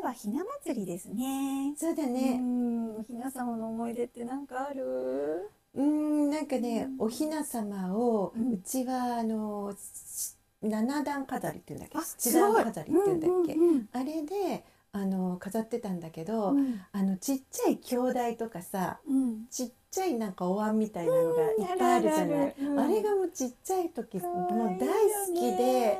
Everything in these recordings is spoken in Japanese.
日はひな祭りですね。そうだうね。んおひな様の思い出ってなんかある？うん、なんかね、おひな様を、ううんちはあのし七段飾りっていうんだっけ、あ七段飾りっていうんだっけ、うんうんあれであの飾ってたんだけど、うん。あのちっちゃい兄弟とかさ、うん。ちっちゃいなんかお椀みたいなのがいっぱいあるじゃない。うんあれがもうちっちゃい時かもう大好きで、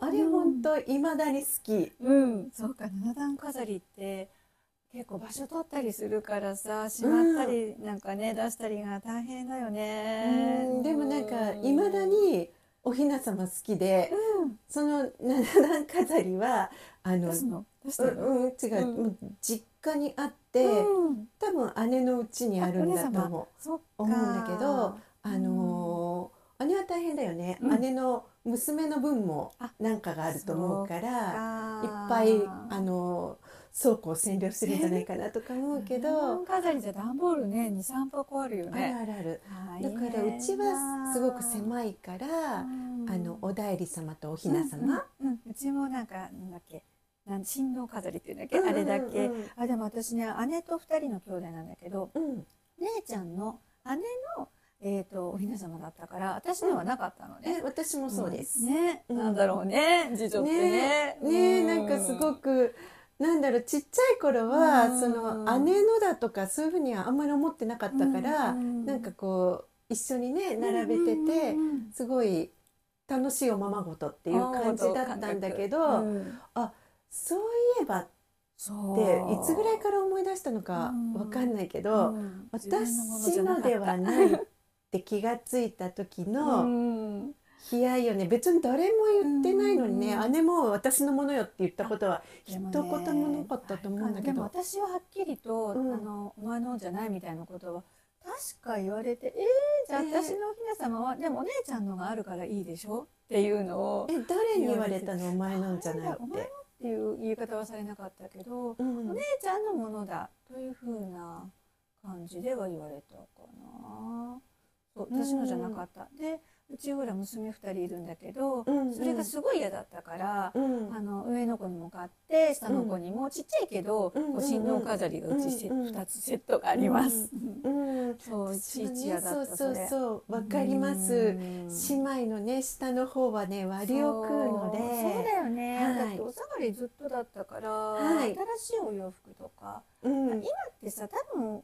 あれ本当未だに好き。うん、そうか七段飾りって結構場所取ったりするからさしまったりなんかね、出したりが大変だよね。うん。でもなんか未だにおひな様好きで、うん。その七段飾りはあのうん、うん、違う、実家にあって、うん。多分姉のうちにあるんだと思う。思うんだけどあのー姉は大変だよね、うん。姉の娘の分もあなんかがあると思うからいっあぱいあのー倉庫を占領してるんじゃないかなとか思うけ七ど段飾りじゃ段ボールね二三箱あるよあるねある。あるだからうちはすごく狭いから、うん。あのおだいり様とおひな様、うんうんうちもなんかなんだっけなん神道飾りっていうんだっけ、うんうんうん。あれだけ。あでも私ね姉と二人の兄弟なんだけどうん。姉ちゃんの姉の、えー、とおひな様だったから私のはなかったのね。え私もそうです、ね、うん。なんだろうね次女ってね。ね。えなんかすごくなんだろうちっちゃい頃は、うん。その姉のだとかそういうふうにはあんまり思ってなかったから、うん。なんかこう一緒にね並べてて、うん。うんうんすごい楽しいおままごとっていう感じだったんだけど、うん。そういえばっそてう。いつぐらいから思い出したのかうんわかんないけど、うん。私のではないって気がついた時うのん。悲哀よね。別に誰も言ってないのにね、うん姉も私のものよって言ったことは一言ねもなかったと思うんだけでもど。私ははっきりと、うん。あのお前のじゃないみたいなことは確か言われてえー、じゃあえー私のおひな様は、でもお姉ちゃんのがあるからいいでしょっていうのをえ誰に言われたの？お前なんじゃないって。っていう言い方はされなかったけど、うん。お姉ちゃんのものだというふうな感じでは言われたかな。そう私のじゃなかった。でうちほら娘2人いるんだけど、うん。うんそれがすごい嫌だったから、うん。あの上の子にも買って下の子にもちっちゃいけど、うんこう神道飾りがうちせうんうん2つセットがあります。うん、そういちいち嫌だったそうそうそうわかります。うん姉妹のね下の方はね割りを食うので、そう。そうだよね、はい。だってお下がりずっとだったから、はい。新しいお洋服とか、うん。今ってさ多分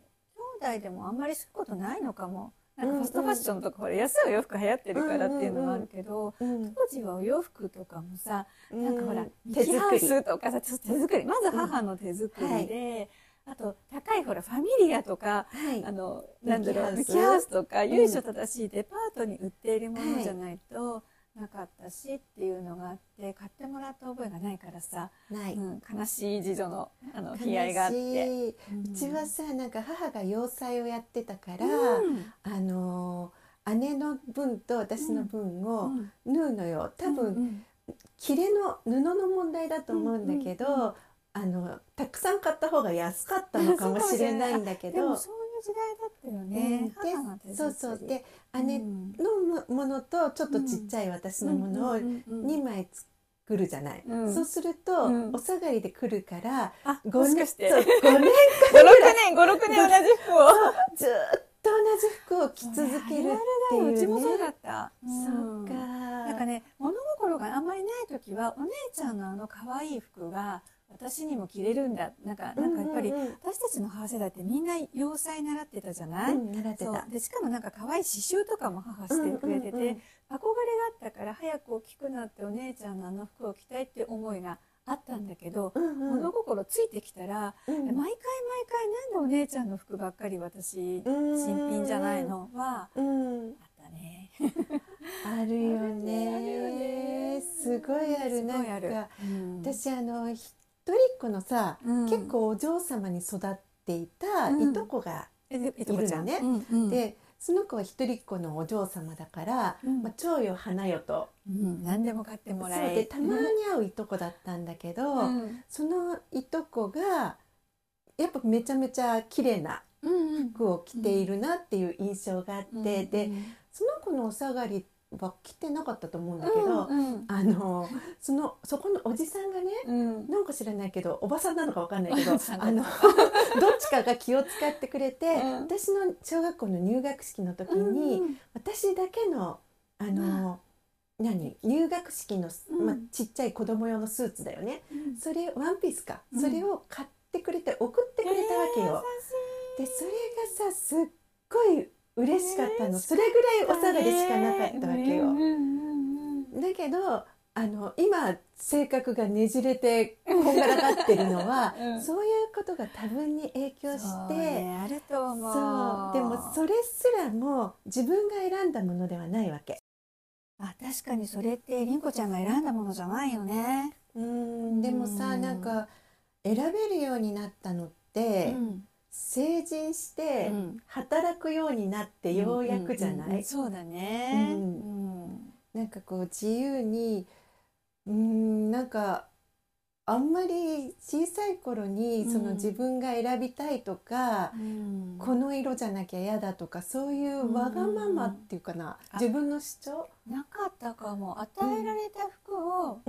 兄弟でもあんまりすることないのかもなんかファストファッションとかほら安いお洋服流行ってるからっていうのもあるけど、うん当時はお洋服とかもさなんかほら、手作り。スとかさちょっと手作り。まず母の手作りで、あと高いほらファミリアとかはいあのなんだろうキキハウス。スとかん。由緒正しいデパートに売っているものじゃないとなかったしっていうのがあって買ってもらった覚えがないからさ、ない、うん、悲しい次女のあの悲哀があって。うん。うちはさなんか母が洋裁をやってたから、うん。あの姉の分と私の分を縫うのよ。多分、うん切れの布の問題だと思うんだけど、あのたくさん買った方が安かったのかもしれないんだけど時代だったよね。でそうそう。で姉うん。のものとちょっとちっちゃい私のものをうんうんうんうん2枚作るじゃない、うん。そうすると、うん。お下がりで来るからあ、5もしかして。そう5、6 5年年、5、6年同じ服を。ずっと同じ服を着続けるっていうね。うちもそうだった。そうかなんかね、物心があんまりない時は、お姉ちゃんのあの可愛い服が私にも着れるんだ。なんか、なんかやっぱり、私たちの母世代ってみんな洋裁習ってたじゃない、うん習ってた。でしかもなんか可愛い刺繍とかも母してくれてて、憧れがあったから早く大きくなってお姉ちゃんのあの服を着たいって思いがあったんだけど、うんうん。物心ついてきたら、うん。毎回毎回なんでお姉ちゃんの服ばっかり私、新品じゃないの？はうん。当た だね。あるよね。すごいある。なんか、うん、私あの一人っ子のさ、うん、結構お嬢様に育っていたいとこがいるのね。でその子は一人っ子のお嬢様だから、うん、まあ、蝶よ花よと、うん、何でも買ってもらえ。でたまに会ういとこだったんだけど、うん、そのいとこがやっぱめちゃめちゃ綺麗な服を着ているなっていう印象があって、でその子のお下がりは着てなかったと思うんだけど、うんうん、あのそのそこのおじさんがね、うん、なんか知らないけどおばさんなのかわかんないけどあのどっちかが気を使ってくれて、うん、私の小学校の入学式の時に、うん、私だけのあの、何入学式の、まあ、ちっちゃい子供用のスーツだよね、それワンピースか、それを買ってくれて送ってくれたわけよ。でそれがさすっごい嬉しかったの。それぐらいお下がりしかなかったわけよ。だけどあの今性格がねじれてこんがらがってるのは、うん、そういうことが多分に影響して、ね、あると思う。そう。でもそれすらも自分が選んだものではないわけ。あ確かにそれってりんこちゃんが選んだものじゃないよね。うんでもさ、うん、なん。か選べるようになったのって、うん、成人して働くようになってようやくじゃない、そうだね、うん、なんかこう自由にうんなんかあんまり小さい頃にその自分が選びたいとか、うん、この色じゃなきゃ嫌だとかそういうわがままっていうかな、うん、自分の主張？なかったかも。与えられた服を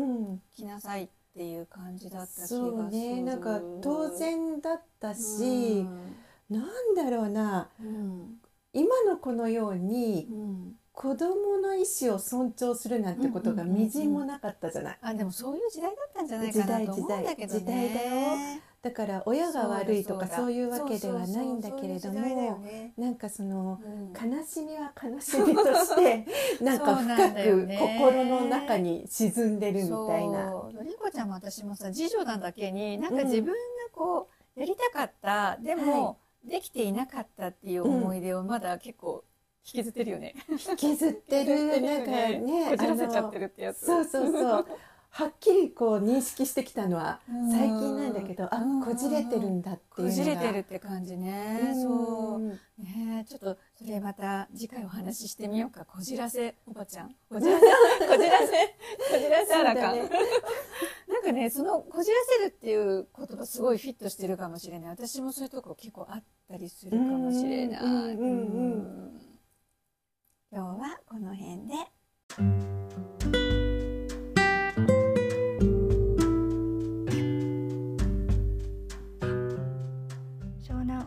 着なさいっていう感じだった気がする。そうね、なんか当然だったし、うん、なんだろうな、うん、今の子のように、うん、子供の意思を尊重するなんてことがみじんもなかったじゃない。あでもそういう時代だったんじゃないかなと思うんだけど、ね、時代だよ。だから親が悪いとかそういうわけではないんだけれども、ね、なんかその、悲しみは悲しみとして なんか深く心の中に沈んでるみたいな。のりこちゃんも私もさ次女なだけになんか自分がこうやりたかった、でも、できていなかったっていう思い出をまだ結構引きずってるよね。引きずってる。なんかねこじらせちゃってるってやつ。そうそうそう。はっきりこう認識してきたのは最近なんだけど、あこじれてるんだっていうこじれてるって感じね。そうねちょっとそれまた次回お話ししてみようか。こじらせおばちゃん。こじらせこじらせこじらせあらか。なんかねそのこじらせるっていう言葉すごいフィットしてるかもしれない。私もそういうとこ結構あったりするかもしれない。今日はこの辺で。